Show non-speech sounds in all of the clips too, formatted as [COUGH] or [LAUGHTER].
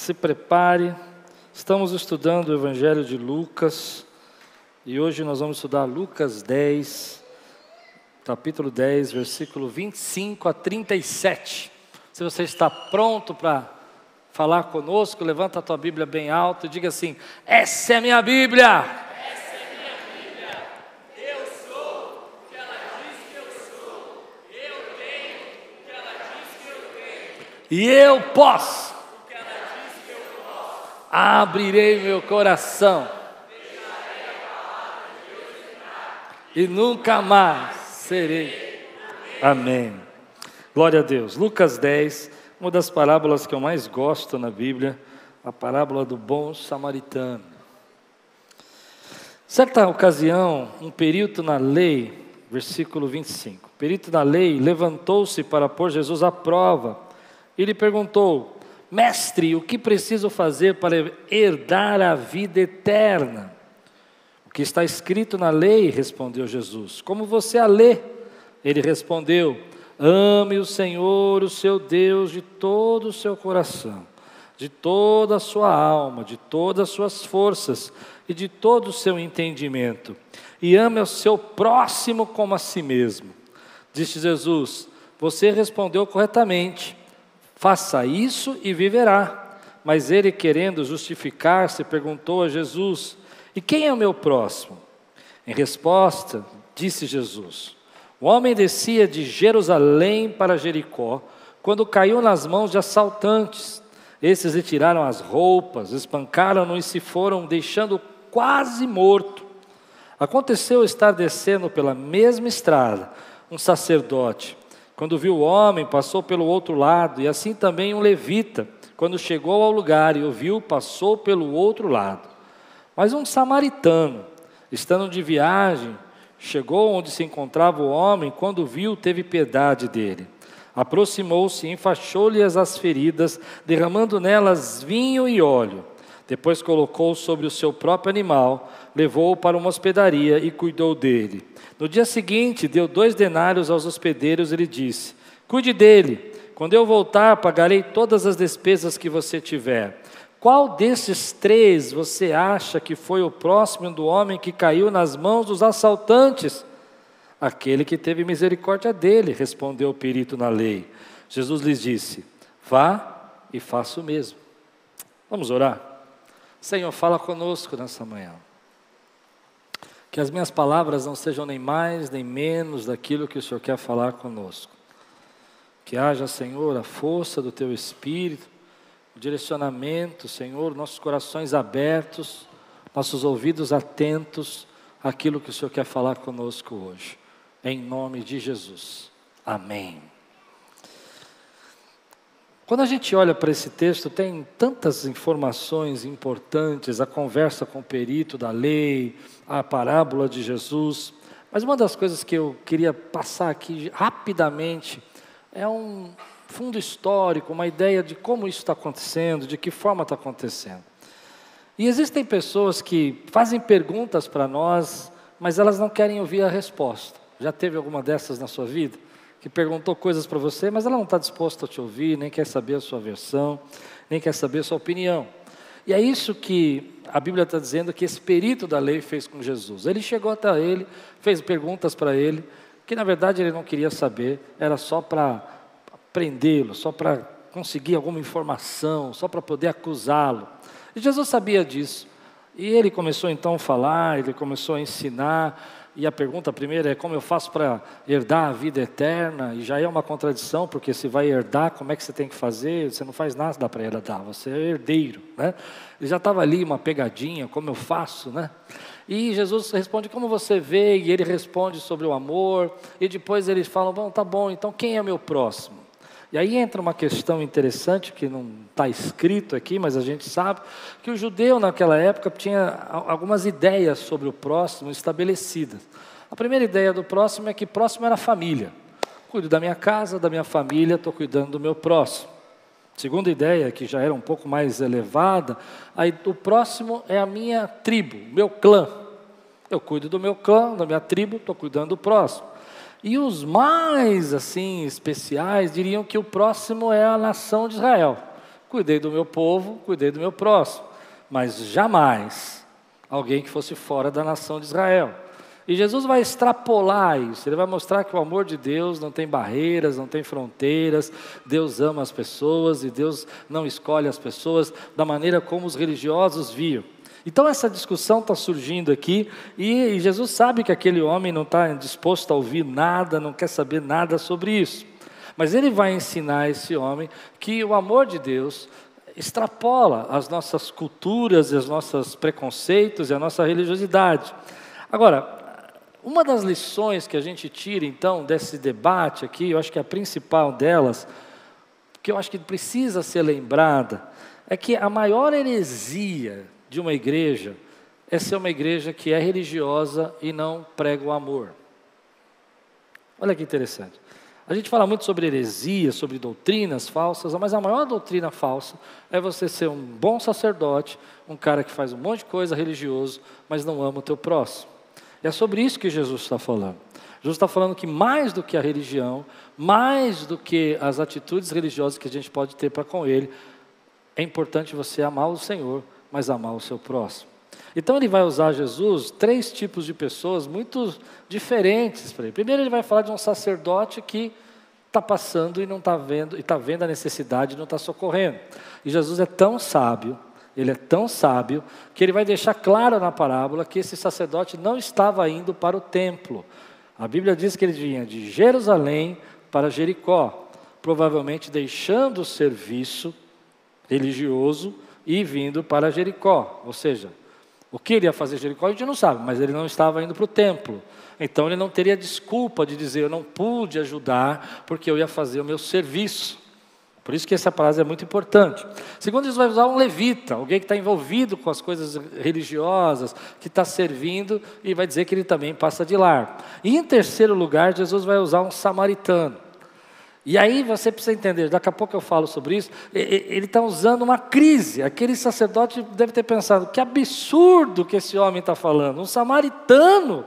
se prepare. Estamos estudando o Evangelho de Lucas e hoje nós vamos estudar Lucas 10, capítulo 10, versículo 25 a 37. Se você está pronto para falar conosco, levanta a tua Bíblia bem alto e diga assim: Essa é a minha Bíblia. E eu posso. Abrirei meu coração. E nunca mais serei. Amém. Glória a Deus. Lucas 10, uma das parábolas que eu mais gosto na Bíblia, a parábola do bom samaritano. Certa ocasião, um perito na lei, versículo 25. perito na lei levantou-se para pôr Jesus à prova e lhe perguntou: Mestre, o que preciso fazer para herdar a vida eterna? O que está escrito na lei, respondeu Jesus. Como você a lê? Ele respondeu: Ame o Senhor, o seu Deus, de todo o seu coração, de toda a sua alma, de todas as suas forças e de todo o seu entendimento. E ame o seu próximo como a si mesmo. Disse Jesus: Você respondeu corretamente. Faça isso e viverá. Mas ele, querendo justificar-se, perguntou a Jesus: E quem é o meu próximo? Em resposta, disse Jesus: O homem descia de Jerusalém para Jericó, quando caiu nas mãos de assaltantes. Esses lhe tiraram as roupas, espancaram-no e se foram, deixando quase morto. Aconteceu estar descendo pela mesma estrada um sacerdote quando viu o homem, passou pelo outro lado, e assim também um levita, quando chegou ao lugar e o viu, passou pelo outro lado. Mas um samaritano, estando de viagem, chegou onde se encontrava o homem, quando viu, teve piedade dele. Aproximou-se, enfaixou-lhe as feridas, derramando nelas vinho e óleo. Depois colocou sobre o seu próprio animal, levou-o para uma hospedaria e cuidou dele. No dia seguinte, deu dois denários aos hospedeiros e lhe disse: Cuide dele, quando eu voltar, pagarei todas as despesas que você tiver. Qual desses três você acha que foi o próximo do homem que caiu nas mãos dos assaltantes? Aquele que teve misericórdia dele, respondeu o perito na lei. Jesus lhes disse: Vá e faça o mesmo. Vamos orar? Senhor, fala conosco nessa manhã. Que as minhas palavras não sejam nem mais nem menos daquilo que o Senhor quer falar conosco. Que haja, Senhor, a força do Teu Espírito, o direcionamento, Senhor, nossos corações abertos, nossos ouvidos atentos àquilo que o Senhor quer falar conosco hoje. Em nome de Jesus. Amém. Quando a gente olha para esse texto, tem tantas informações importantes, a conversa com o perito da lei, a parábola de Jesus. Mas uma das coisas que eu queria passar aqui rapidamente é um fundo histórico, uma ideia de como isso está acontecendo, de que forma está acontecendo. E existem pessoas que fazem perguntas para nós, mas elas não querem ouvir a resposta. Já teve alguma dessas na sua vida? Que perguntou coisas para você, mas ela não está disposta a te ouvir, nem quer saber a sua versão, nem quer saber a sua opinião. E é isso que a Bíblia está dizendo que esse perito da lei fez com Jesus. Ele chegou até ele, fez perguntas para ele, que na verdade ele não queria saber, era só para prendê-lo, só para conseguir alguma informação, só para poder acusá-lo. E Jesus sabia disso. E ele começou então a falar, ele começou a ensinar, e a pergunta primeira é como eu faço para herdar a vida eterna? E já é uma contradição, porque se vai herdar, como é que você tem que fazer? Você não faz nada para herdar, você é herdeiro, né? Ele já estava ali uma pegadinha, como eu faço, né? E Jesus responde como você vê, e ele responde sobre o amor, e depois eles falam, bom, tá bom, então quem é meu próximo? E aí entra uma questão interessante que não está escrito aqui, mas a gente sabe que o judeu naquela época tinha algumas ideias sobre o próximo estabelecidas. A primeira ideia do próximo é que próximo era família. Cuido da minha casa, da minha família, estou cuidando do meu próximo. Segunda ideia, que já era um pouco mais elevada, aí o próximo é a minha tribo, meu clã. Eu cuido do meu clã, da minha tribo, estou cuidando do próximo. E os mais assim especiais diriam que o próximo é a nação de Israel, cuidei do meu povo, cuidei do meu próximo, mas jamais alguém que fosse fora da nação de Israel. E Jesus vai extrapolar isso, ele vai mostrar que o amor de Deus não tem barreiras, não tem fronteiras, Deus ama as pessoas e Deus não escolhe as pessoas da maneira como os religiosos viam. Então essa discussão está surgindo aqui e Jesus sabe que aquele homem não está disposto a ouvir nada, não quer saber nada sobre isso. Mas ele vai ensinar esse homem que o amor de Deus extrapola as nossas culturas, os nossos preconceitos e a nossa religiosidade. Agora, uma das lições que a gente tira então desse debate aqui, eu acho que a principal delas, que eu acho que precisa ser lembrada, é que a maior heresia de uma igreja é ser uma igreja que é religiosa e não prega o amor. Olha que interessante. A gente fala muito sobre heresia, sobre doutrinas falsas, mas a maior doutrina falsa é você ser um bom sacerdote, um cara que faz um monte de coisa religioso, mas não ama o teu próximo. E é sobre isso que Jesus está falando. Jesus está falando que mais do que a religião, mais do que as atitudes religiosas que a gente pode ter para com Ele, é importante você amar o Senhor, mas amar o seu próximo. Então ele vai usar Jesus três tipos de pessoas muito diferentes para ele. Primeiro ele vai falar de um sacerdote que está passando e não está vendo, e está vendo a necessidade e não está socorrendo. E Jesus é tão sábio ele é tão sábio que ele vai deixar claro na parábola que esse sacerdote não estava indo para o templo. A Bíblia diz que ele vinha de Jerusalém para Jericó, provavelmente deixando o serviço religioso e vindo para Jericó. Ou seja, o que ele ia fazer Jericó a gente não sabe, mas ele não estava indo para o templo. Então ele não teria desculpa de dizer eu não pude ajudar porque eu ia fazer o meu serviço. Por isso que essa frase é muito importante. Segundo, Jesus vai usar um levita, alguém que está envolvido com as coisas religiosas, que está servindo, e vai dizer que ele também passa de lar. E em terceiro lugar, Jesus vai usar um samaritano. E aí você precisa entender, daqui a pouco eu falo sobre isso, ele está usando uma crise. Aquele sacerdote deve ter pensado, que absurdo que esse homem está falando, um samaritano.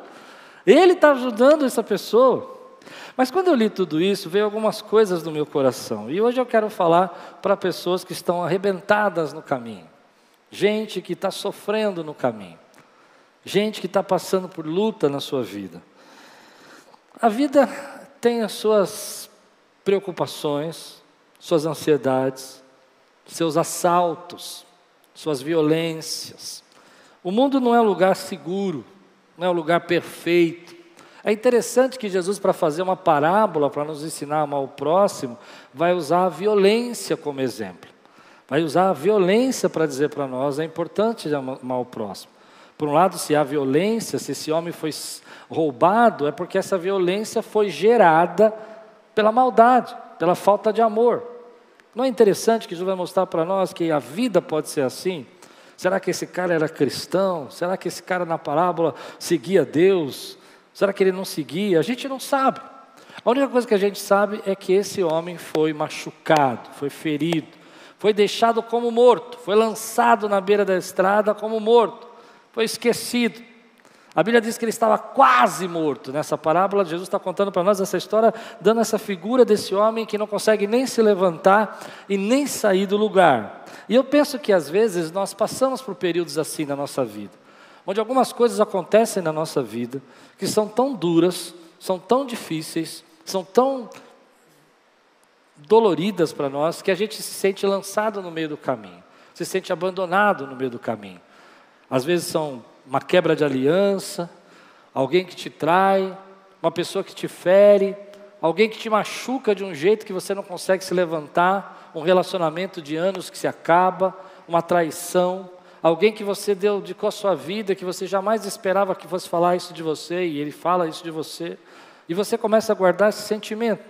Ele está ajudando essa pessoa. Mas quando eu li tudo isso, veio algumas coisas no meu coração. E hoje eu quero falar para pessoas que estão arrebentadas no caminho, gente que está sofrendo no caminho, gente que está passando por luta na sua vida. A vida tem as suas preocupações, suas ansiedades, seus assaltos, suas violências. O mundo não é um lugar seguro, não é um lugar perfeito. É interessante que Jesus, para fazer uma parábola, para nos ensinar a amar o próximo, vai usar a violência como exemplo. Vai usar a violência para dizer para nós é importante amar o próximo. Por um lado, se há violência, se esse homem foi roubado, é porque essa violência foi gerada pela maldade, pela falta de amor. Não é interessante que Jesus vai mostrar para nós que a vida pode ser assim? Será que esse cara era cristão? Será que esse cara na parábola seguia Deus? Será que ele não seguia? A gente não sabe. A única coisa que a gente sabe é que esse homem foi machucado, foi ferido, foi deixado como morto, foi lançado na beira da estrada como morto, foi esquecido. A Bíblia diz que ele estava quase morto. Nessa parábola, Jesus está contando para nós essa história, dando essa figura desse homem que não consegue nem se levantar e nem sair do lugar. E eu penso que às vezes nós passamos por períodos assim na nossa vida onde algumas coisas acontecem na nossa vida que são tão duras, são tão difíceis, são tão doloridas para nós que a gente se sente lançado no meio do caminho, se sente abandonado no meio do caminho. Às vezes são uma quebra de aliança, alguém que te trai, uma pessoa que te fere, alguém que te machuca de um jeito que você não consegue se levantar, um relacionamento de anos que se acaba, uma traição, alguém que você deu dedicou a sua vida, que você jamais esperava que fosse falar isso de você, e ele fala isso de você, e você começa a guardar esse sentimento.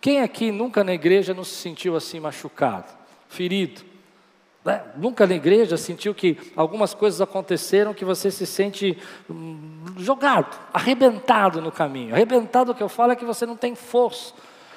Quem aqui nunca na igreja não se sentiu assim machucado, ferido? Né? Nunca na igreja sentiu que algumas coisas aconteceram que você se sente hum, jogado, arrebentado no caminho. Arrebentado, o que eu falo é que você não tem força.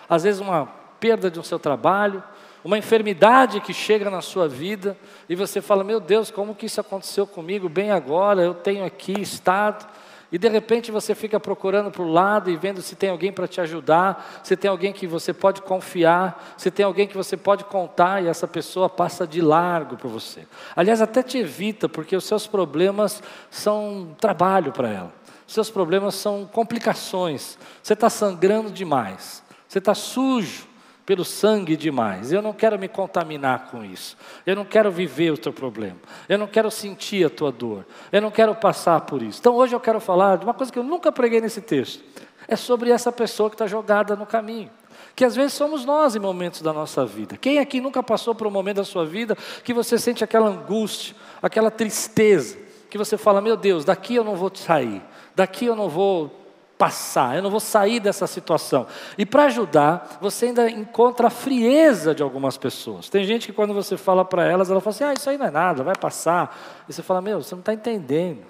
Às vezes, uma perda de um seu trabalho, uma enfermidade que chega na sua vida e você fala: Meu Deus, como que isso aconteceu comigo bem agora? Eu tenho aqui estado. E de repente você fica procurando para o lado e vendo se tem alguém para te ajudar, se tem alguém que você pode confiar, se tem alguém que você pode contar e essa pessoa passa de largo para você. Aliás, até te evita, porque os seus problemas são trabalho para ela, seus problemas são complicações, você está sangrando demais, você está sujo pelo sangue demais. Eu não quero me contaminar com isso. Eu não quero viver o teu problema. Eu não quero sentir a tua dor. Eu não quero passar por isso. Então hoje eu quero falar de uma coisa que eu nunca preguei nesse texto. É sobre essa pessoa que está jogada no caminho. Que às vezes somos nós em momentos da nossa vida. Quem aqui nunca passou por um momento da sua vida que você sente aquela angústia, aquela tristeza, que você fala: Meu Deus, daqui eu não vou sair, daqui eu não vou passar, eu não vou sair dessa situação. E para ajudar, você ainda encontra a frieza de algumas pessoas. Tem gente que quando você fala para elas, ela fala assim: ah, isso aí não é nada, vai passar. E você fala: meu, você não está entendendo.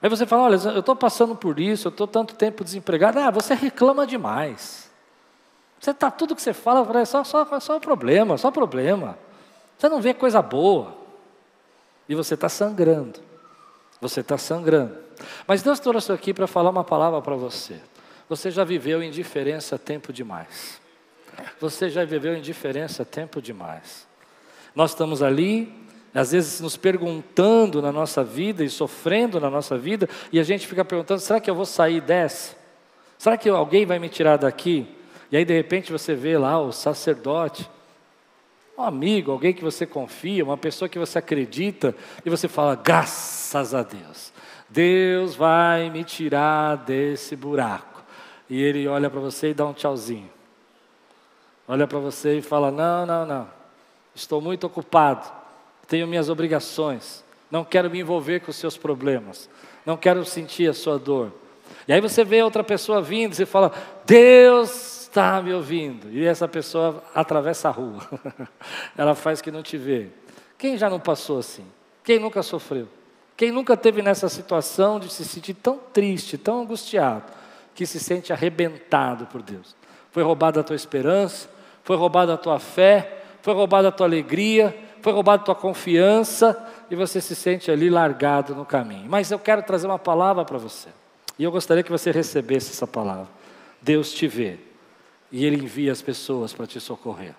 Aí você fala: olha, eu estou passando por isso, eu estou tanto tempo desempregado. Ah, você reclama demais. Você está tudo que você fala, é só, só, só problema, só problema. Você não vê coisa boa. E você está sangrando. Você está sangrando. Mas Deus trouxe aqui para falar uma palavra para você. Você já viveu indiferença tempo demais. Você já viveu indiferença tempo demais. Nós estamos ali, às vezes nos perguntando na nossa vida e sofrendo na nossa vida, e a gente fica perguntando: será que eu vou sair dessa? Será que alguém vai me tirar daqui? E aí de repente você vê lá o sacerdote, um amigo, alguém que você confia, uma pessoa que você acredita, e você fala: graças a Deus. Deus vai me tirar desse buraco. E ele olha para você e dá um tchauzinho. Olha para você e fala: Não, não, não. Estou muito ocupado. Tenho minhas obrigações. Não quero me envolver com os seus problemas. Não quero sentir a sua dor. E aí você vê outra pessoa vindo e fala: Deus está me ouvindo. E essa pessoa atravessa a rua. [LAUGHS] Ela faz que não te vê. Quem já não passou assim? Quem nunca sofreu? Quem nunca teve nessa situação de se sentir tão triste, tão angustiado, que se sente arrebentado por Deus? Foi roubada a tua esperança, foi roubada a tua fé, foi roubada a tua alegria, foi roubada a tua confiança e você se sente ali largado no caminho. Mas eu quero trazer uma palavra para você. E eu gostaria que você recebesse essa palavra. Deus te vê e Ele envia as pessoas para te socorrer.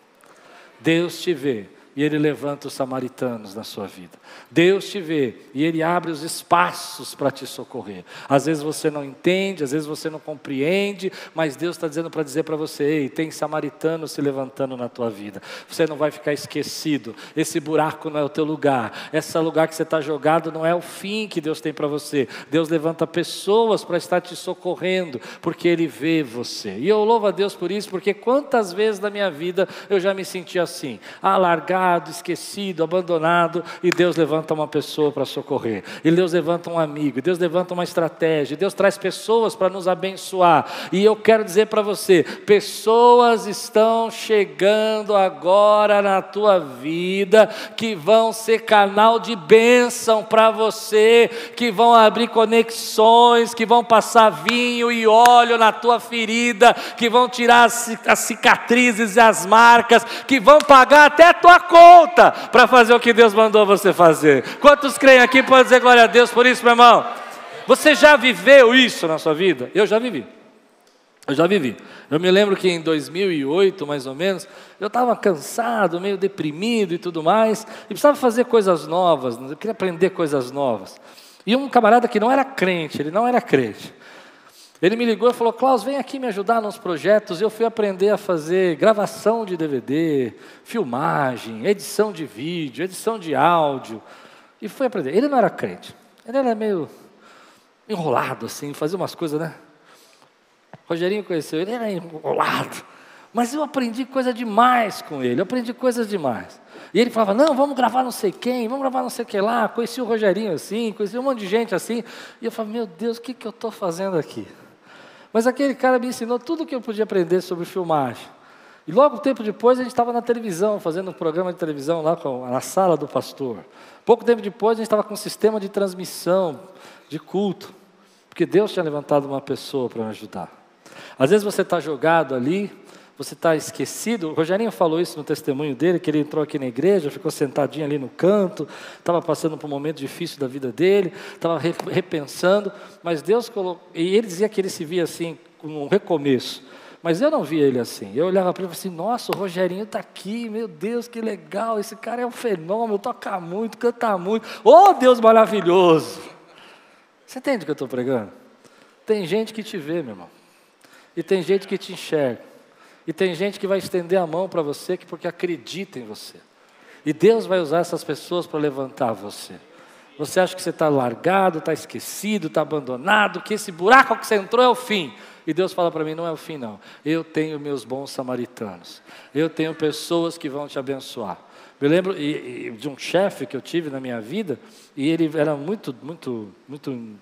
Deus te vê e Ele levanta os samaritanos na sua vida. Deus te vê e Ele abre os espaços para te socorrer. Às vezes você não entende, às vezes você não compreende, mas Deus está dizendo para dizer para você: ei, tem samaritano se levantando na tua vida. Você não vai ficar esquecido. Esse buraco não é o teu lugar. Esse lugar que você está jogado não é o fim que Deus tem para você. Deus levanta pessoas para estar te socorrendo, porque Ele vê você. E eu louvo a Deus por isso, porque quantas vezes na minha vida eu já me senti assim, alargado esquecido, abandonado, e Deus levanta uma pessoa para socorrer, e Deus levanta um amigo, Deus levanta uma estratégia, Deus traz pessoas para nos abençoar. E eu quero dizer para você: pessoas estão chegando agora na tua vida que vão ser canal de bênção para você, que vão abrir conexões, que vão passar vinho e óleo na tua ferida, que vão tirar as cicatrizes e as marcas, que vão pagar até a tua conta para fazer o que Deus mandou você fazer. Quantos creem aqui podem dizer glória a Deus por isso, meu irmão? Você já viveu isso na sua vida? Eu já vivi. Eu já vivi. Eu me lembro que em 2008, mais ou menos, eu estava cansado, meio deprimido e tudo mais, e precisava fazer coisas novas, eu queria aprender coisas novas. E um camarada que não era crente, ele não era crente, ele me ligou e falou: Klaus, vem aqui me ajudar nos projetos. Eu fui aprender a fazer gravação de DVD, filmagem, edição de vídeo, edição de áudio. E fui aprender. Ele não era crente, ele era meio enrolado, assim, fazia umas coisas, né? Rogerinho conheceu, ele era enrolado. Mas eu aprendi coisa demais com ele, eu aprendi coisas demais. E ele falava, não, vamos gravar não sei quem, vamos gravar não sei o que lá. Conheci o Rogerinho assim, conheci um monte de gente assim. E eu falava, meu Deus, o que, que eu estou fazendo aqui? Mas aquele cara me ensinou tudo o que eu podia aprender sobre filmagem. E logo tempo depois a gente estava na televisão, fazendo um programa de televisão lá com, na sala do pastor. Pouco tempo depois a gente estava com um sistema de transmissão de culto, porque Deus tinha levantado uma pessoa para me ajudar. Às vezes você está jogado ali, você está esquecido. O Rogerinho falou isso no testemunho dele, que ele entrou aqui na igreja, ficou sentadinho ali no canto, estava passando por um momento difícil da vida dele, estava repensando, mas Deus colocou. E ele dizia que ele se via assim, como um recomeço. Mas eu não via ele assim. Eu olhava para ele e falei assim: nossa, o Rogerinho está aqui, meu Deus, que legal, esse cara é um fenômeno, toca muito, canta muito. Oh, Deus maravilhoso! Você entende o que eu estou pregando? Tem gente que te vê, meu irmão, e tem gente que te enxerga. E tem gente que vai estender a mão para você porque acredita em você. E Deus vai usar essas pessoas para levantar você. Você acha que você está largado, está esquecido, está abandonado, que esse buraco que você entrou é o fim. E Deus fala para mim: não é o fim, não. Eu tenho meus bons samaritanos. Eu tenho pessoas que vão te abençoar. Me lembro de um chefe que eu tive na minha vida, e ele era muito, muito, muito.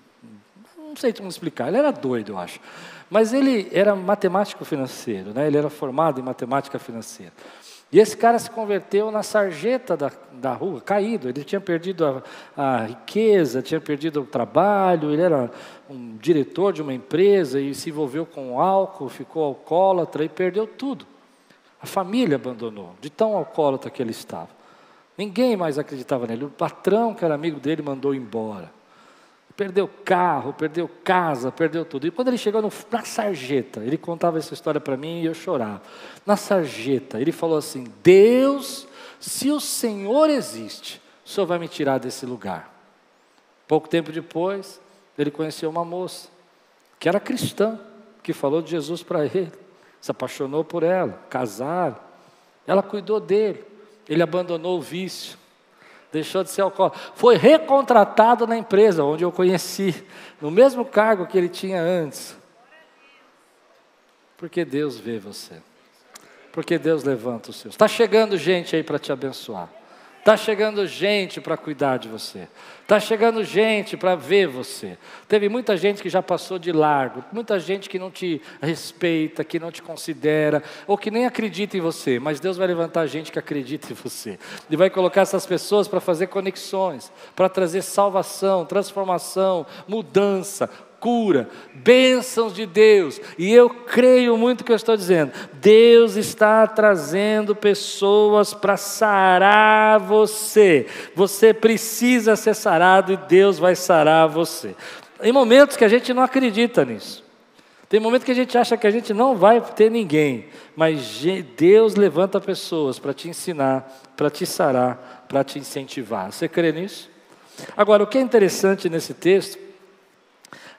Não sei como explicar, ele era doido, eu acho. Mas ele era matemático financeiro, né? ele era formado em matemática financeira. E esse cara se converteu na sarjeta da, da rua, caído. Ele tinha perdido a, a, riqueza, tinha perdido o trabalho, ele era um diretor de uma empresa e se envolveu com álcool, ficou alcoólatra e perdeu tudo. A família abandonou, de tão alcoólatra que ele estava. Ninguém mais acreditava nele. O patrão, que era amigo dele, mandou embora. Perdeu carro, perdeu casa, perdeu tudo. E quando ele chegou no, na sarjeta, ele contava essa história para mim e eu chorava. Na sarjeta, ele falou assim: Deus, se o Senhor existe, o Senhor vai me tirar desse lugar. Pouco tempo depois, ele conheceu uma moça, que era cristã, que falou de Jesus para ele, se apaixonou por ela, casaram. Ela cuidou dele, ele abandonou o vício deixou de ser alcoólatra. Foi recontratado na empresa onde eu conheci, no mesmo cargo que ele tinha antes. Porque Deus vê você. Porque Deus levanta os seus. Está chegando gente aí para te abençoar. Está chegando gente para cuidar de você. Está chegando gente para ver você. Teve muita gente que já passou de largo, muita gente que não te respeita, que não te considera, ou que nem acredita em você, mas Deus vai levantar gente que acredita em você. E vai colocar essas pessoas para fazer conexões, para trazer salvação, transformação, mudança, cura, bênçãos de Deus. E eu creio muito que eu estou dizendo. Deus está trazendo pessoas para sarar você. Você precisa ser sarado e Deus vai sarar você. Em momentos que a gente não acredita nisso. Tem momentos que a gente acha que a gente não vai ter ninguém, mas Deus levanta pessoas para te ensinar, para te sarar, para te incentivar. Você crê nisso? Agora, o que é interessante nesse texto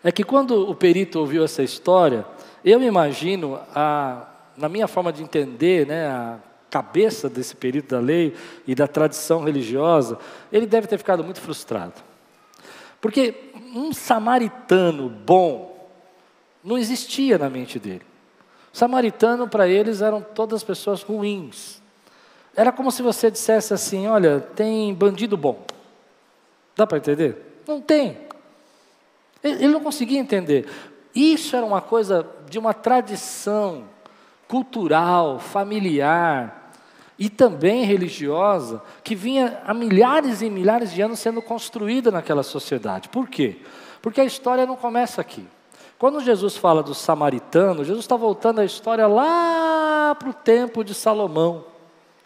é que quando o perito ouviu essa história, eu imagino, a, na minha forma de entender, né, a cabeça desse perito da lei e da tradição religiosa, ele deve ter ficado muito frustrado. Porque um samaritano bom não existia na mente dele. Samaritano para eles eram todas pessoas ruins. Era como se você dissesse assim: olha, tem bandido bom. Dá para entender? Não tem. Ele não conseguia entender. Isso era uma coisa de uma tradição cultural, familiar e também religiosa que vinha há milhares e milhares de anos sendo construída naquela sociedade. Por quê? Porque a história não começa aqui. Quando Jesus fala do samaritano, Jesus está voltando a história lá para o tempo de Salomão.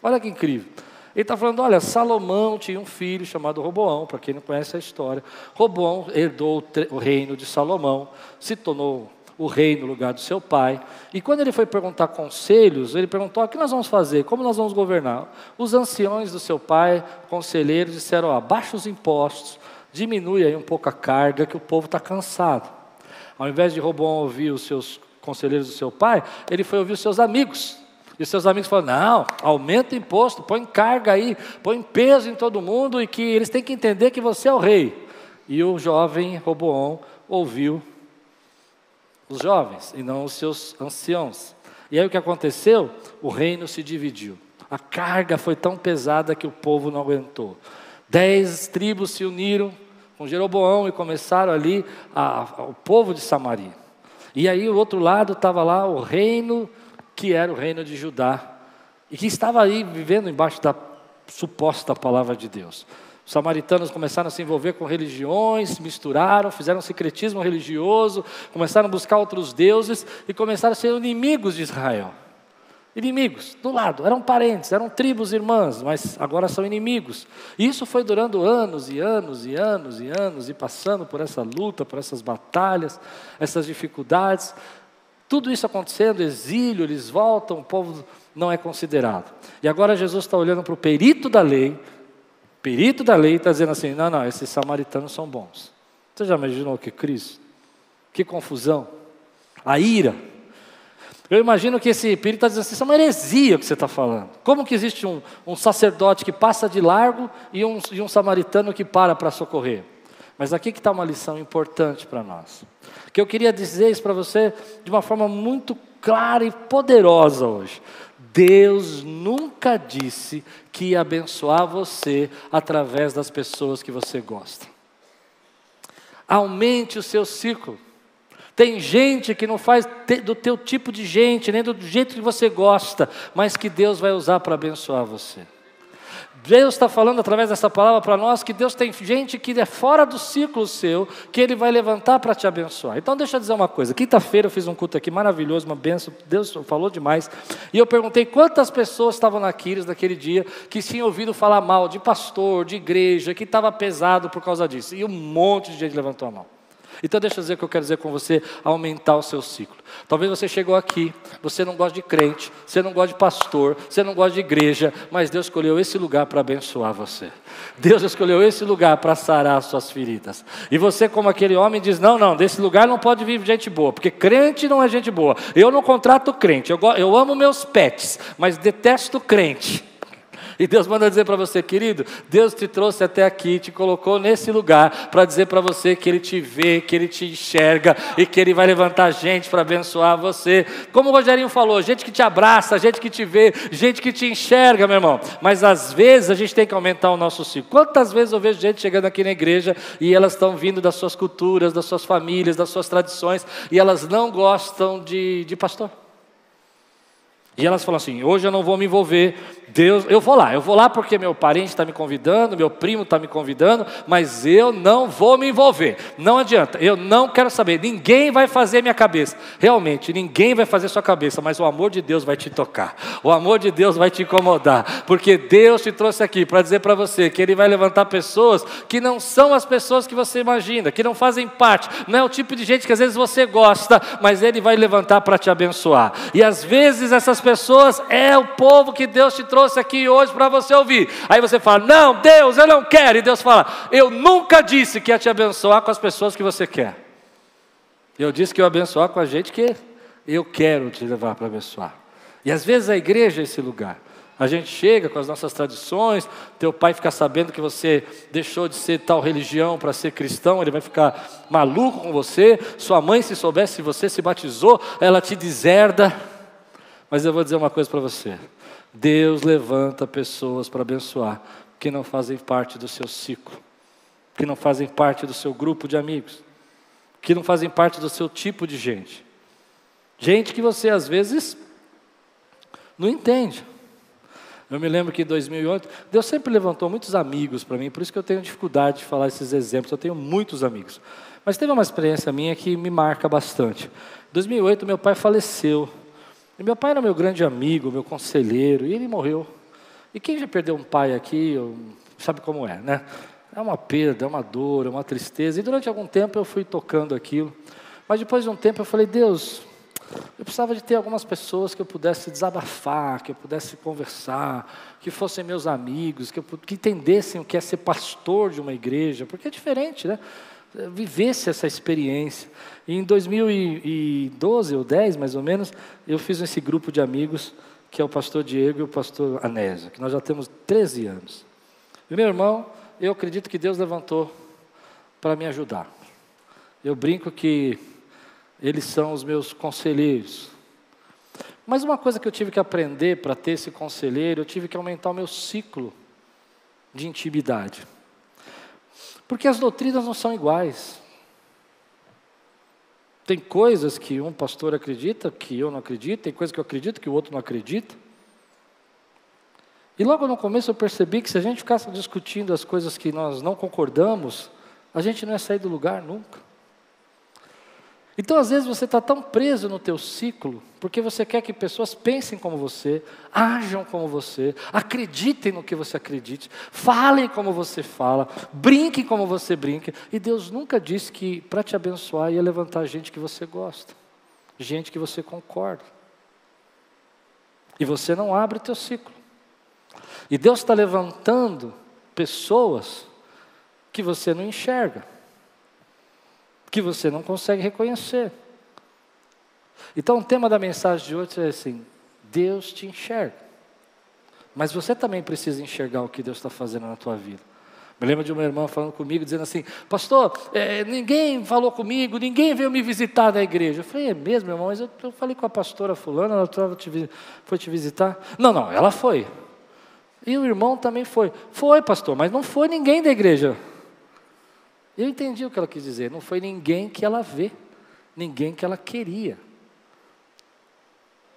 Olha que incrível. Ele está falando: olha, Salomão tinha um filho chamado Roboão, para quem não conhece a história. Roboão herdou o reino de Salomão, se tornou o rei no lugar do seu pai. E quando ele foi perguntar conselhos, ele perguntou: o que nós vamos fazer? Como nós vamos governar? Os anciões do seu pai, conselheiros, disseram: abaixa os impostos, diminui aí um pouco a carga, que o povo está cansado. Ao invés de Roboão ouvir os seus conselheiros do seu pai, ele foi ouvir os seus amigos. E seus amigos falam: não, aumenta o imposto, põe carga aí, põe peso em todo mundo e que eles têm que entender que você é o rei. E o jovem Roboão ouviu os jovens e não os seus anciãos. E aí o que aconteceu? O reino se dividiu. A carga foi tão pesada que o povo não aguentou. Dez tribos se uniram com Jeroboão e começaram ali a, a, o povo de Samaria. E aí o outro lado estava lá o reino que era o reino de Judá e que estava aí vivendo embaixo da suposta palavra de Deus. Os samaritanos começaram a se envolver com religiões, misturaram, fizeram secretismo religioso, começaram a buscar outros deuses e começaram a ser inimigos de Israel. Inimigos, do lado, eram parentes, eram tribos irmãs, mas agora são inimigos. E isso foi durando anos e anos e anos e anos, e passando por essa luta, por essas batalhas, essas dificuldades. Tudo isso acontecendo, exílio, eles voltam, o povo não é considerado. E agora Jesus está olhando para o perito da lei, perito da lei está dizendo assim: não, não, esses samaritanos são bons. Você já imaginou que Cristo? Que confusão, a ira. Eu imagino que esse perito está dizendo assim: isso é uma heresia que você está falando. Como que existe um, um sacerdote que passa de largo e um, e um samaritano que para para socorrer? Mas aqui que está uma lição importante para nós. Que eu queria dizer isso para você de uma forma muito clara e poderosa hoje. Deus nunca disse que ia abençoar você através das pessoas que você gosta. Aumente o seu ciclo. Tem gente que não faz do teu tipo de gente, nem do jeito que você gosta, mas que Deus vai usar para abençoar você. Deus está falando através dessa palavra para nós que Deus tem gente que é fora do ciclo seu, que Ele vai levantar para te abençoar. Então, deixa eu dizer uma coisa: quinta-feira eu fiz um culto aqui maravilhoso, uma benção, Deus falou demais. E eu perguntei quantas pessoas estavam na Quiris naquele dia que tinham ouvido falar mal de pastor, de igreja, que estava pesado por causa disso. E um monte de gente levantou a mão. Então deixa eu dizer o que eu quero dizer com você, aumentar o seu ciclo. Talvez você chegou aqui, você não gosta de crente, você não gosta de pastor, você não gosta de igreja, mas Deus escolheu esse lugar para abençoar você. Deus escolheu esse lugar para sarar as suas feridas. E você, como aquele homem, diz: não, não, desse lugar não pode vir gente boa, porque crente não é gente boa. Eu não contrato crente, eu, eu amo meus pets, mas detesto crente. E Deus manda dizer para você, querido, Deus te trouxe até aqui, te colocou nesse lugar para dizer para você que Ele te vê, que Ele te enxerga e que Ele vai levantar gente para abençoar você. Como o Rogerinho falou, gente que te abraça, gente que te vê, gente que te enxerga, meu irmão. Mas às vezes a gente tem que aumentar o nosso ciclo. Quantas vezes eu vejo gente chegando aqui na igreja e elas estão vindo das suas culturas, das suas famílias, das suas tradições e elas não gostam de, de pastor? E elas falam assim: hoje eu não vou me envolver. Deus, eu vou lá, eu vou lá porque meu parente está me convidando, meu primo está me convidando, mas eu não vou me envolver. Não adianta, eu não quero saber. Ninguém vai fazer minha cabeça. Realmente, ninguém vai fazer sua cabeça, mas o amor de Deus vai te tocar. O amor de Deus vai te incomodar, porque Deus te trouxe aqui para dizer para você que Ele vai levantar pessoas que não são as pessoas que você imagina, que não fazem parte. Não é o tipo de gente que às vezes você gosta, mas Ele vai levantar para te abençoar. E às vezes essas pessoas é o povo que Deus te trouxe aqui hoje para você ouvir. Aí você fala: Não, Deus, eu não quero. E Deus fala: Eu nunca disse que ia te abençoar com as pessoas que você quer. Eu disse que eu abençoar com a gente que eu quero te levar para abençoar. E às vezes a igreja é esse lugar. A gente chega com as nossas tradições, teu pai fica sabendo que você deixou de ser tal religião para ser cristão, ele vai ficar maluco com você. Sua mãe, se soubesse se você se batizou, ela te deserda. Mas eu vou dizer uma coisa para você: Deus levanta pessoas para abençoar que não fazem parte do seu ciclo, que não fazem parte do seu grupo de amigos, que não fazem parte do seu tipo de gente. Gente que você às vezes não entende. Eu me lembro que em 2008, Deus sempre levantou muitos amigos para mim, por isso que eu tenho dificuldade de falar esses exemplos. Eu tenho muitos amigos. Mas teve uma experiência minha que me marca bastante. Em 2008, meu pai faleceu. E meu pai era meu grande amigo, meu conselheiro, e ele morreu. E quem já perdeu um pai aqui, sabe como é, né? É uma perda, é uma dor, é uma tristeza. E durante algum tempo eu fui tocando aquilo. Mas depois de um tempo eu falei, Deus, eu precisava de ter algumas pessoas que eu pudesse desabafar, que eu pudesse conversar, que fossem meus amigos, que, eu, que entendessem o que é ser pastor de uma igreja, porque é diferente, né? Vivesse essa experiência. E em 2012 ou 10, mais ou menos, eu fiz esse grupo de amigos, que é o pastor Diego e o pastor Anésio, que nós já temos 13 anos. E meu irmão, eu acredito que Deus levantou para me ajudar. Eu brinco que eles são os meus conselheiros. Mas uma coisa que eu tive que aprender para ter esse conselheiro, eu tive que aumentar o meu ciclo de intimidade. Porque as doutrinas não são iguais. Tem coisas que um pastor acredita que eu não acredito, tem coisas que eu acredito que o outro não acredita. E logo no começo eu percebi que se a gente ficasse discutindo as coisas que nós não concordamos, a gente não ia sair do lugar nunca. Então, às vezes, você está tão preso no teu ciclo, porque você quer que pessoas pensem como você, ajam como você, acreditem no que você acredite, falem como você fala, brinquem como você brinca. E Deus nunca disse que para te abençoar ia levantar gente que você gosta, gente que você concorda. E você não abre o teu ciclo. E Deus está levantando pessoas que você não enxerga que você não consegue reconhecer. Então, o tema da mensagem de hoje é assim: Deus te enxerga. Mas você também precisa enxergar o que Deus está fazendo na tua vida. Me lembro de uma irmã falando comigo, dizendo assim: Pastor, é, ninguém falou comigo, ninguém veio me visitar na igreja. Eu falei: É mesmo, irmão, mas eu, eu falei com a pastora Fulana, ela te, foi te visitar. Não, não, ela foi. E o irmão também foi. Foi, pastor, mas não foi ninguém da igreja. Eu entendi o que ela quis dizer. Não foi ninguém que ela vê, ninguém que ela queria.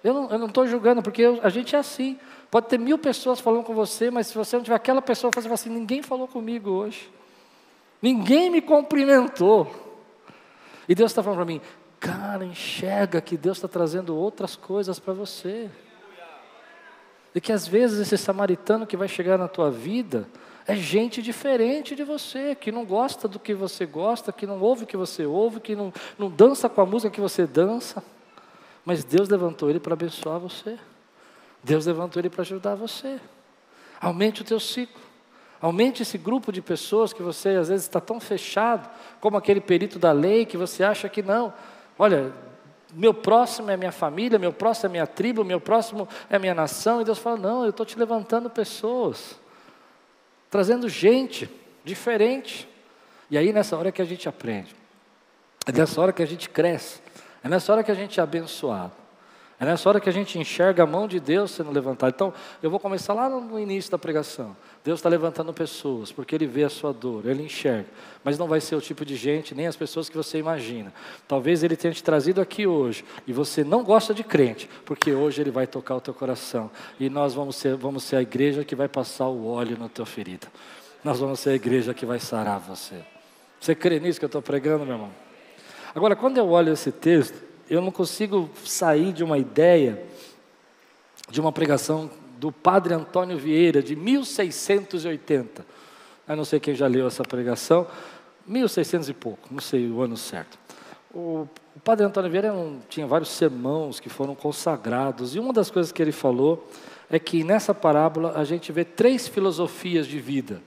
Eu não estou julgando, porque eu, a gente é assim. Pode ter mil pessoas falando com você, mas se você não tiver aquela pessoa, você fala assim: ninguém falou comigo hoje. Ninguém me cumprimentou. E Deus está falando para mim: cara, enxerga que Deus está trazendo outras coisas para você. E que às vezes esse samaritano que vai chegar na tua vida, é gente diferente de você, que não gosta do que você gosta, que não ouve o que você ouve, que não, não dança com a música que você dança. Mas Deus levantou ele para abençoar você. Deus levantou ele para ajudar você. Aumente o teu ciclo. Aumente esse grupo de pessoas que você às vezes está tão fechado, como aquele perito da lei, que você acha que não. Olha, meu próximo é minha família, meu próximo é minha tribo, meu próximo é minha nação. E Deus fala: não, eu estou te levantando pessoas trazendo gente diferente. E aí nessa hora que a gente aprende, é nessa hora que a gente cresce, é nessa hora que a gente é abençoado. É nessa hora que a gente enxerga a mão de Deus sendo levantada. Então, eu vou começar lá no início da pregação. Deus está levantando pessoas, porque Ele vê a sua dor, Ele enxerga. Mas não vai ser o tipo de gente, nem as pessoas que você imagina. Talvez Ele tenha te trazido aqui hoje, e você não gosta de crente, porque hoje Ele vai tocar o teu coração. E nós vamos ser, vamos ser a igreja que vai passar o óleo na tua ferida. Nós vamos ser a igreja que vai sarar você. Você crê nisso que eu estou pregando, meu irmão? Agora, quando eu olho esse texto, eu não consigo sair de uma ideia, de uma pregação do padre Antônio Vieira, de 1680. Eu não sei quem já leu essa pregação, 1600 e pouco, não sei o ano certo. O, o padre Antônio Vieira um, tinha vários sermãos que foram consagrados, e uma das coisas que ele falou é que nessa parábola a gente vê três filosofias de vida,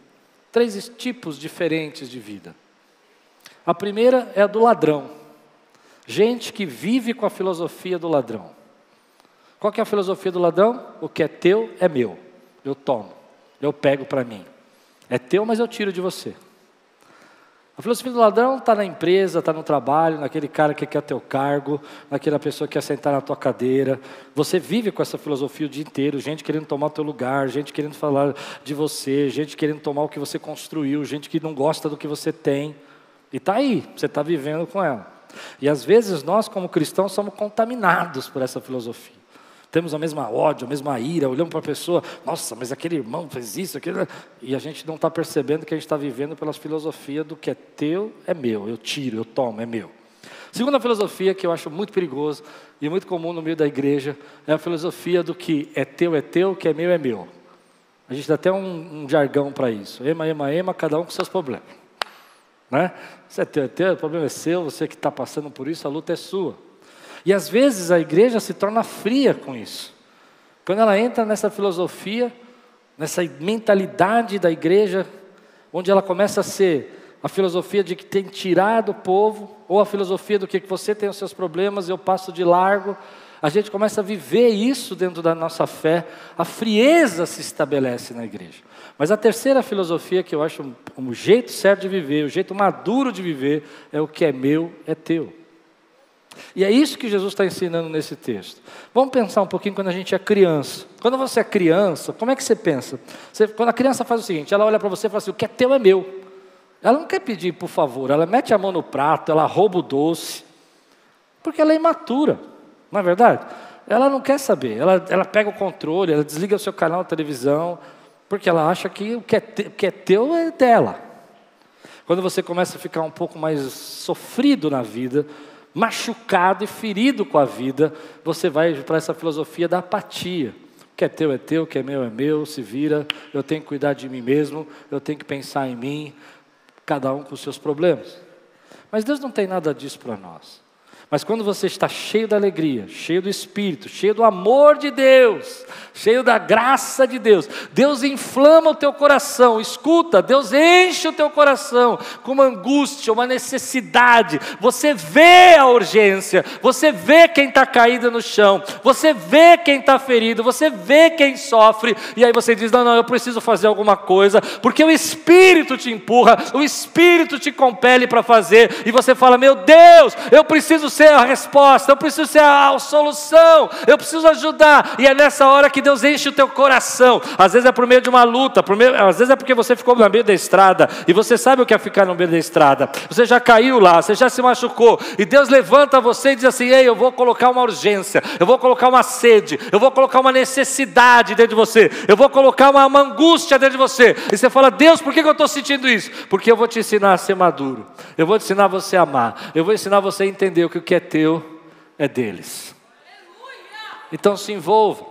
três tipos diferentes de vida. A primeira é a do ladrão. Gente que vive com a filosofia do ladrão. Qual é a filosofia do ladrão? O que é teu é meu. Eu tomo, eu pego para mim. É teu, mas eu tiro de você. A filosofia do ladrão está na empresa, está no trabalho, naquele cara que quer teu cargo, naquela pessoa que quer sentar na tua cadeira. Você vive com essa filosofia o dia inteiro, gente querendo tomar teu lugar, gente querendo falar de você, gente querendo tomar o que você construiu, gente que não gosta do que você tem. E está aí, você está vivendo com ela. E às vezes nós, como cristãos, somos contaminados por essa filosofia. Temos a mesma ódio, a mesma ira, olhamos para a pessoa, nossa, mas aquele irmão fez isso, aquilo, e a gente não está percebendo que a gente está vivendo pela filosofia do que é teu é meu, eu tiro, eu tomo, é meu. Segunda filosofia que eu acho muito perigoso e muito comum no meio da igreja é a filosofia do que é teu é teu, que é meu é meu. A gente dá até um, um jargão para isso. Ema, ema, ema, cada um com seus problemas. Né? Você é teu, é teu, o problema é seu, você que está passando por isso, a luta é sua. E às vezes a igreja se torna fria com isso. Quando ela entra nessa filosofia, nessa mentalidade da igreja, onde ela começa a ser a filosofia de que tem tirado o povo, ou a filosofia do que você tem os seus problemas, eu passo de largo, a gente começa a viver isso dentro da nossa fé, a frieza se estabelece na igreja. Mas a terceira filosofia que eu acho um, um jeito certo de viver, o jeito maduro de viver, é o que é meu é teu. E é isso que Jesus está ensinando nesse texto. Vamos pensar um pouquinho quando a gente é criança. Quando você é criança, como é que você pensa? Você, quando a criança faz o seguinte, ela olha para você e fala assim: o que é teu é meu. Ela não quer pedir por favor, ela mete a mão no prato, ela rouba o doce, porque ela é imatura, não é verdade? Ela não quer saber, ela, ela pega o controle, ela desliga o seu canal de televisão, porque ela acha que o que é, te, o que é teu é dela. Quando você começa a ficar um pouco mais sofrido na vida, machucado e ferido com a vida, você vai para essa filosofia da apatia. O que é teu é teu, o que é meu é meu, se vira, eu tenho que cuidar de mim mesmo, eu tenho que pensar em mim, cada um com os seus problemas. Mas Deus não tem nada disso para nós. Mas quando você está cheio da alegria, cheio do Espírito, cheio do amor de Deus, cheio da graça de Deus, Deus inflama o teu coração, escuta, Deus enche o teu coração com uma angústia, uma necessidade. Você vê a urgência, você vê quem está caído no chão, você vê quem está ferido, você vê quem sofre, e aí você diz: Não, não, eu preciso fazer alguma coisa, porque o Espírito te empurra, o Espírito te compele para fazer, e você fala: Meu Deus, eu preciso ser a resposta, eu preciso ser a, a solução, eu preciso ajudar. E é nessa hora que Deus enche o teu coração. Às vezes é por meio de uma luta, meio, às vezes é porque você ficou no meio da estrada e você sabe o que é ficar no meio da estrada. Você já caiu lá, você já se machucou e Deus levanta você e diz assim: Ei, eu vou colocar uma urgência, eu vou colocar uma sede, eu vou colocar uma necessidade dentro de você, eu vou colocar uma, uma angústia dentro de você. E você fala: Deus, por que, que eu estou sentindo isso? Porque eu vou te ensinar a ser maduro, eu vou te ensinar você a amar, eu vou ensinar você a entender o que que é teu é deles. Então se envolva.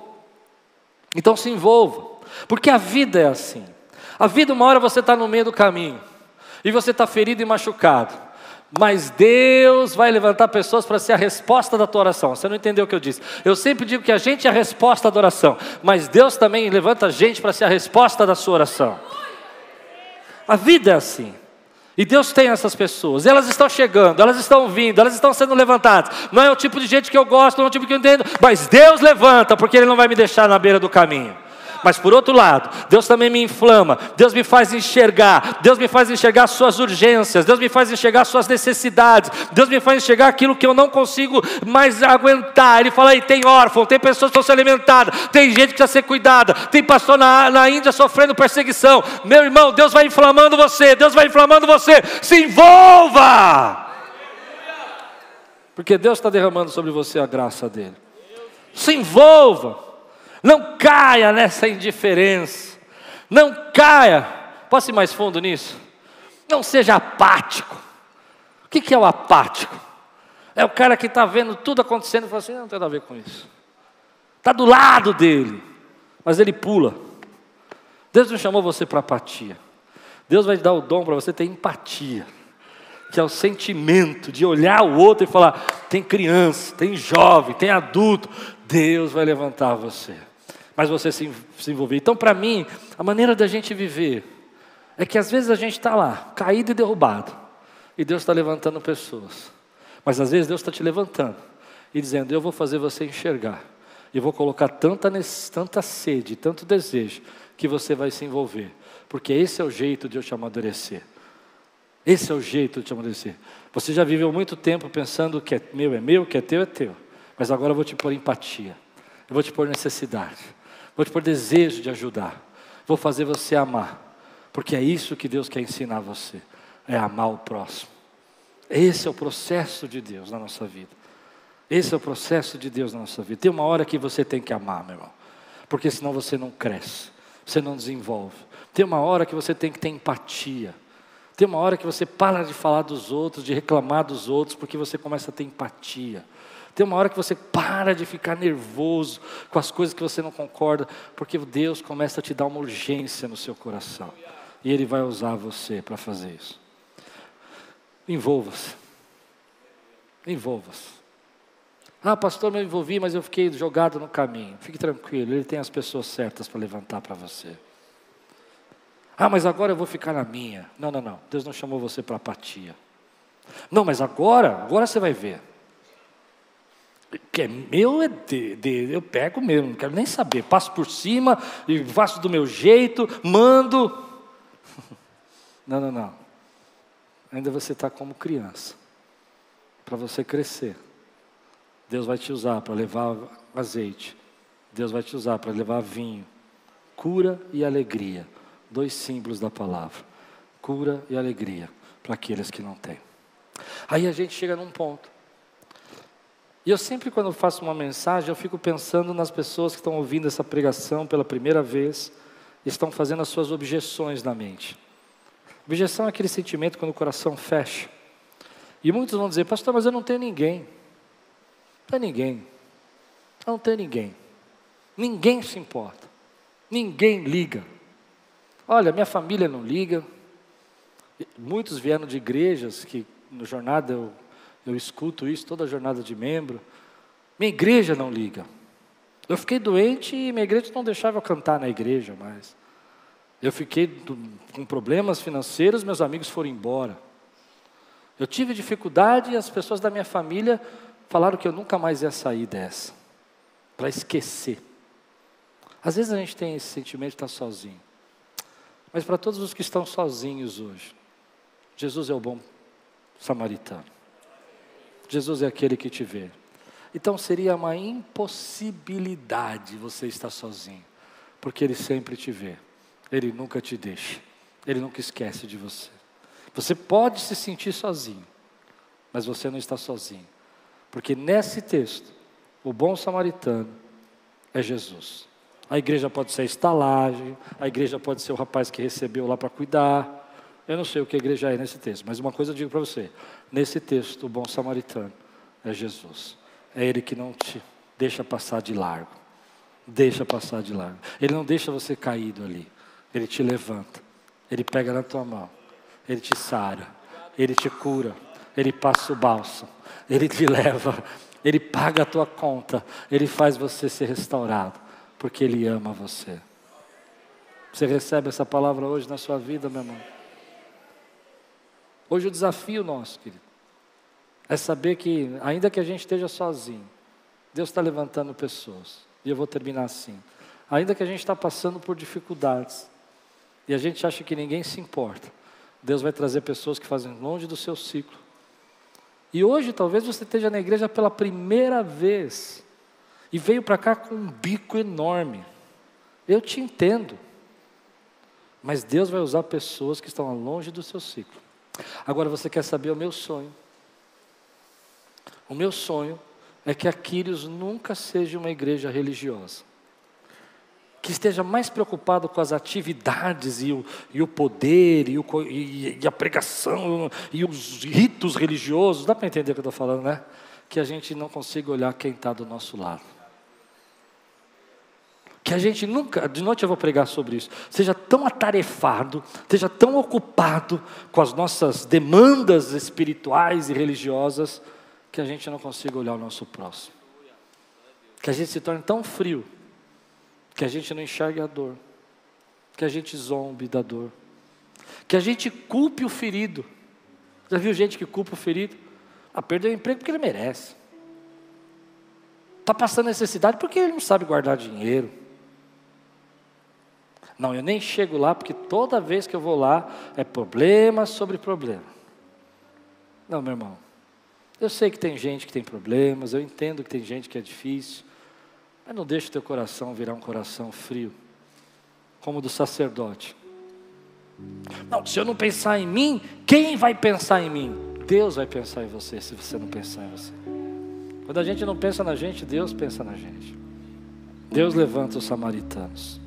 Então se envolva. Porque a vida é assim. A vida, uma hora você está no meio do caminho. E você está ferido e machucado. Mas Deus vai levantar pessoas para ser a resposta da tua oração. Você não entendeu o que eu disse? Eu sempre digo que a gente é a resposta da oração. Mas Deus também levanta a gente para ser a resposta da sua oração. A vida é assim. E Deus tem essas pessoas, elas estão chegando, elas estão vindo, elas estão sendo levantadas. Não é o tipo de gente que eu gosto, não é o tipo que eu entendo, mas Deus levanta, porque Ele não vai me deixar na beira do caminho. Mas por outro lado, Deus também me inflama, Deus me faz enxergar, Deus me faz enxergar suas urgências, Deus me faz enxergar suas necessidades, Deus me faz enxergar aquilo que eu não consigo mais aguentar. Ele fala tem órfão, tem pessoas que estão sendo alimentadas, tem gente que precisa ser cuidada, tem pastor na, na Índia sofrendo perseguição. Meu irmão, Deus vai inflamando você, Deus vai inflamando você, se envolva! Porque Deus está derramando sobre você a graça dele. Se envolva. Não caia nessa indiferença. Não caia. Posso ir mais fundo nisso? Não seja apático. O que é o apático? É o cara que está vendo tudo acontecendo e fala assim: não tem nada a ver com isso. Está do lado dele, mas ele pula. Deus não chamou você para apatia. Deus vai te dar o dom para você ter empatia, que é o sentimento de olhar o outro e falar: tem criança, tem jovem, tem adulto. Deus vai levantar você mas você se, se envolver. Então, para mim, a maneira da gente viver é que às vezes a gente está lá, caído e derrubado, e Deus está levantando pessoas. Mas às vezes Deus está te levantando e dizendo: Eu vou fazer você enxergar, e vou colocar tanta, tanta sede, tanto desejo, que você vai se envolver, porque esse é o jeito de eu te amadurecer. Esse é o jeito de te amadurecer. Você já viveu muito tempo pensando que é meu é meu, que é teu é teu, mas agora eu vou te pôr empatia, eu vou te pôr necessidade. Vou te pôr desejo de ajudar. Vou fazer você amar. Porque é isso que Deus quer ensinar você. É amar o próximo. Esse é o processo de Deus na nossa vida. Esse é o processo de Deus na nossa vida. Tem uma hora que você tem que amar, meu irmão. Porque senão você não cresce. Você não desenvolve. Tem uma hora que você tem que ter empatia. Tem uma hora que você para de falar dos outros, de reclamar dos outros, porque você começa a ter empatia. Tem uma hora que você para de ficar nervoso com as coisas que você não concorda, porque Deus começa a te dar uma urgência no seu coração. E Ele vai usar você para fazer isso. Envolva-se. Envolva-se. Ah, pastor, me envolvi, mas eu fiquei jogado no caminho. Fique tranquilo, Ele tem as pessoas certas para levantar para você. Ah, mas agora eu vou ficar na minha. Não, não, não. Deus não chamou você para apatia. Não, mas agora, agora você vai ver que é meu é de, de, eu pego mesmo, não quero nem saber, passo por cima e faço do meu jeito, mando. [LAUGHS] Não, não, não. Ainda você está como criança, para você crescer. Deus vai te usar para levar azeite, Deus vai te usar para levar vinho, cura e alegria, dois símbolos da palavra: cura e alegria para aqueles que não têm. Aí a gente chega num ponto e eu sempre, quando faço uma mensagem, eu fico pensando nas pessoas que estão ouvindo essa pregação pela primeira vez, e estão fazendo as suas objeções na mente. Objeção é aquele sentimento quando o coração fecha. E muitos vão dizer, pastor, mas eu não tenho ninguém. Não tem ninguém. Não tem ninguém. Ninguém se importa. Ninguém liga. Olha, minha família não liga. Muitos vieram de igrejas que no jornada eu, eu escuto isso, toda jornada de membro. Minha igreja não liga. Eu fiquei doente e minha igreja não deixava eu cantar na igreja mais. Eu fiquei do, com problemas financeiros, meus amigos foram embora. Eu tive dificuldade e as pessoas da minha família falaram que eu nunca mais ia sair dessa, para esquecer. Às vezes a gente tem esse sentimento de estar sozinho. Mas para todos os que estão sozinhos hoje, Jesus é o bom samaritano. Jesus é aquele que te vê. Então seria uma impossibilidade você estar sozinho, porque Ele sempre te vê, Ele nunca te deixa, Ele nunca esquece de você. Você pode se sentir sozinho, mas você não está sozinho, porque nesse texto, o bom samaritano é Jesus. A igreja pode ser a estalagem, a igreja pode ser o rapaz que recebeu lá para cuidar. Eu não sei o que a igreja é nesse texto, mas uma coisa eu digo para você: nesse texto, o bom samaritano é Jesus. É Ele que não te deixa passar de largo. Deixa passar de largo. Ele não deixa você caído ali. Ele te levanta. Ele pega na tua mão. Ele te sara. Ele te cura. Ele passa o bálsamo. Ele te [LAUGHS] leva. Ele paga a tua conta. Ele faz você ser restaurado. Porque Ele ama você. Você recebe essa palavra hoje na sua vida, meu irmão? Hoje o desafio nosso, querido, é saber que, ainda que a gente esteja sozinho, Deus está levantando pessoas. E eu vou terminar assim. Ainda que a gente está passando por dificuldades, e a gente acha que ninguém se importa, Deus vai trazer pessoas que fazem longe do seu ciclo. E hoje talvez você esteja na igreja pela primeira vez e veio para cá com um bico enorme. Eu te entendo. Mas Deus vai usar pessoas que estão longe do seu ciclo. Agora você quer saber o meu sonho? O meu sonho é que Aquiles nunca seja uma igreja religiosa. Que esteja mais preocupado com as atividades e o, e o poder e, o, e, e a pregação e os ritos religiosos. Dá para entender o que eu estou falando, né? Que a gente não consiga olhar quem está do nosso lado. Que a gente nunca, de noite eu vou pregar sobre isso, seja tão atarefado, seja tão ocupado com as nossas demandas espirituais e religiosas, que a gente não consiga olhar o nosso próximo. Que a gente se torne tão frio, que a gente não enxergue a dor, que a gente zombe da dor, que a gente culpe o ferido. Já viu gente que culpa o ferido? Ah, perdeu o emprego porque ele merece. Está passando necessidade porque ele não sabe guardar dinheiro. Não, eu nem chego lá porque toda vez que eu vou lá é problema sobre problema. Não, meu irmão. Eu sei que tem gente que tem problemas, eu entendo que tem gente que é difícil, mas não deixe o teu coração virar um coração frio, como o do sacerdote. Não, se eu não pensar em mim, quem vai pensar em mim? Deus vai pensar em você se você não pensar em você. Quando a gente não pensa na gente, Deus pensa na gente. Deus levanta os samaritanos.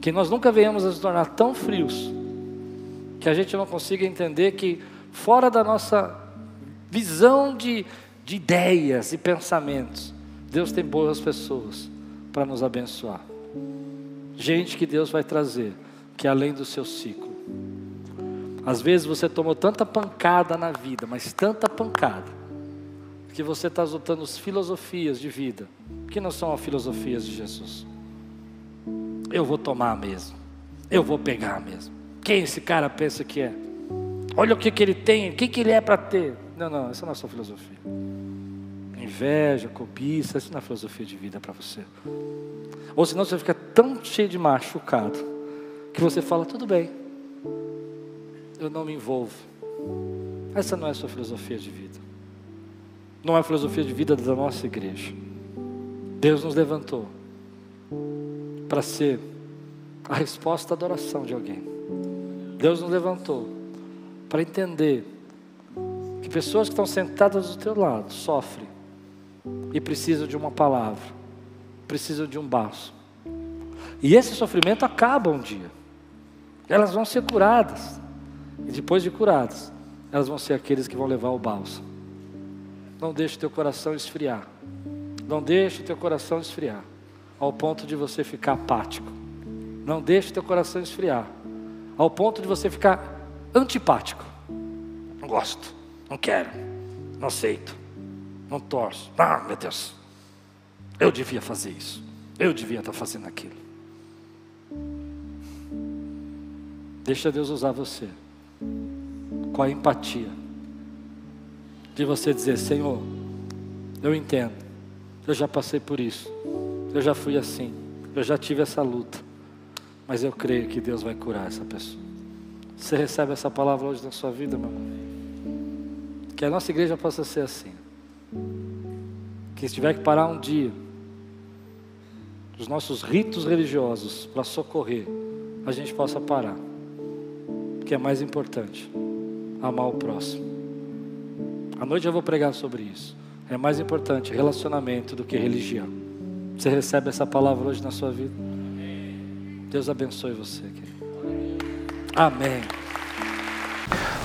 Que nós nunca venhamos a se tornar tão frios que a gente não consiga entender que fora da nossa visão de, de ideias e pensamentos. Deus tem boas pessoas para nos abençoar. Gente que Deus vai trazer, que é além do seu ciclo. Às vezes você tomou tanta pancada na vida, mas tanta pancada, que você está adotando filosofias de vida, que não são as filosofias de Jesus. Eu vou tomar mesmo, eu vou pegar mesmo. Quem esse cara pensa que é? Olha o que, que ele tem, o que, que ele é para ter. Não, não, essa não é a sua filosofia. Inveja, cobiça, essa não é a filosofia de vida para você. Ou senão você fica tão cheio de machucado que você fala, tudo bem, eu não me envolvo. Essa não é a sua filosofia de vida. Não é a filosofia de vida da nossa igreja. Deus nos levantou para ser a resposta à adoração de alguém. Deus nos levantou para entender que pessoas que estão sentadas do teu lado sofrem e precisam de uma palavra, precisam de um baço. E esse sofrimento acaba um dia. Elas vão ser curadas. E depois de curadas, elas vão ser aqueles que vão levar o bálsamo. Não deixe teu coração esfriar. Não deixe teu coração esfriar ao ponto de você ficar apático. Não deixe teu coração esfriar ao ponto de você ficar antipático. Não gosto, não quero, não aceito, não torço. Ah, meu Deus, eu devia fazer isso, eu devia estar fazendo aquilo. Deixa Deus usar você com a empatia de você dizer: Senhor, eu entendo, eu já passei por isso, eu já fui assim, eu já tive essa luta, mas eu creio que Deus vai curar essa pessoa. Você recebe essa palavra hoje na sua vida, meu irmão? Que a nossa igreja possa ser assim. Que se tiver que parar um dia, os nossos ritos religiosos para socorrer, a gente possa parar. Que é mais importante, amar o próximo. À noite eu vou pregar sobre isso. É mais importante relacionamento do que religião. Você recebe essa palavra hoje na sua vida? Deus abençoe você, querido. Amém.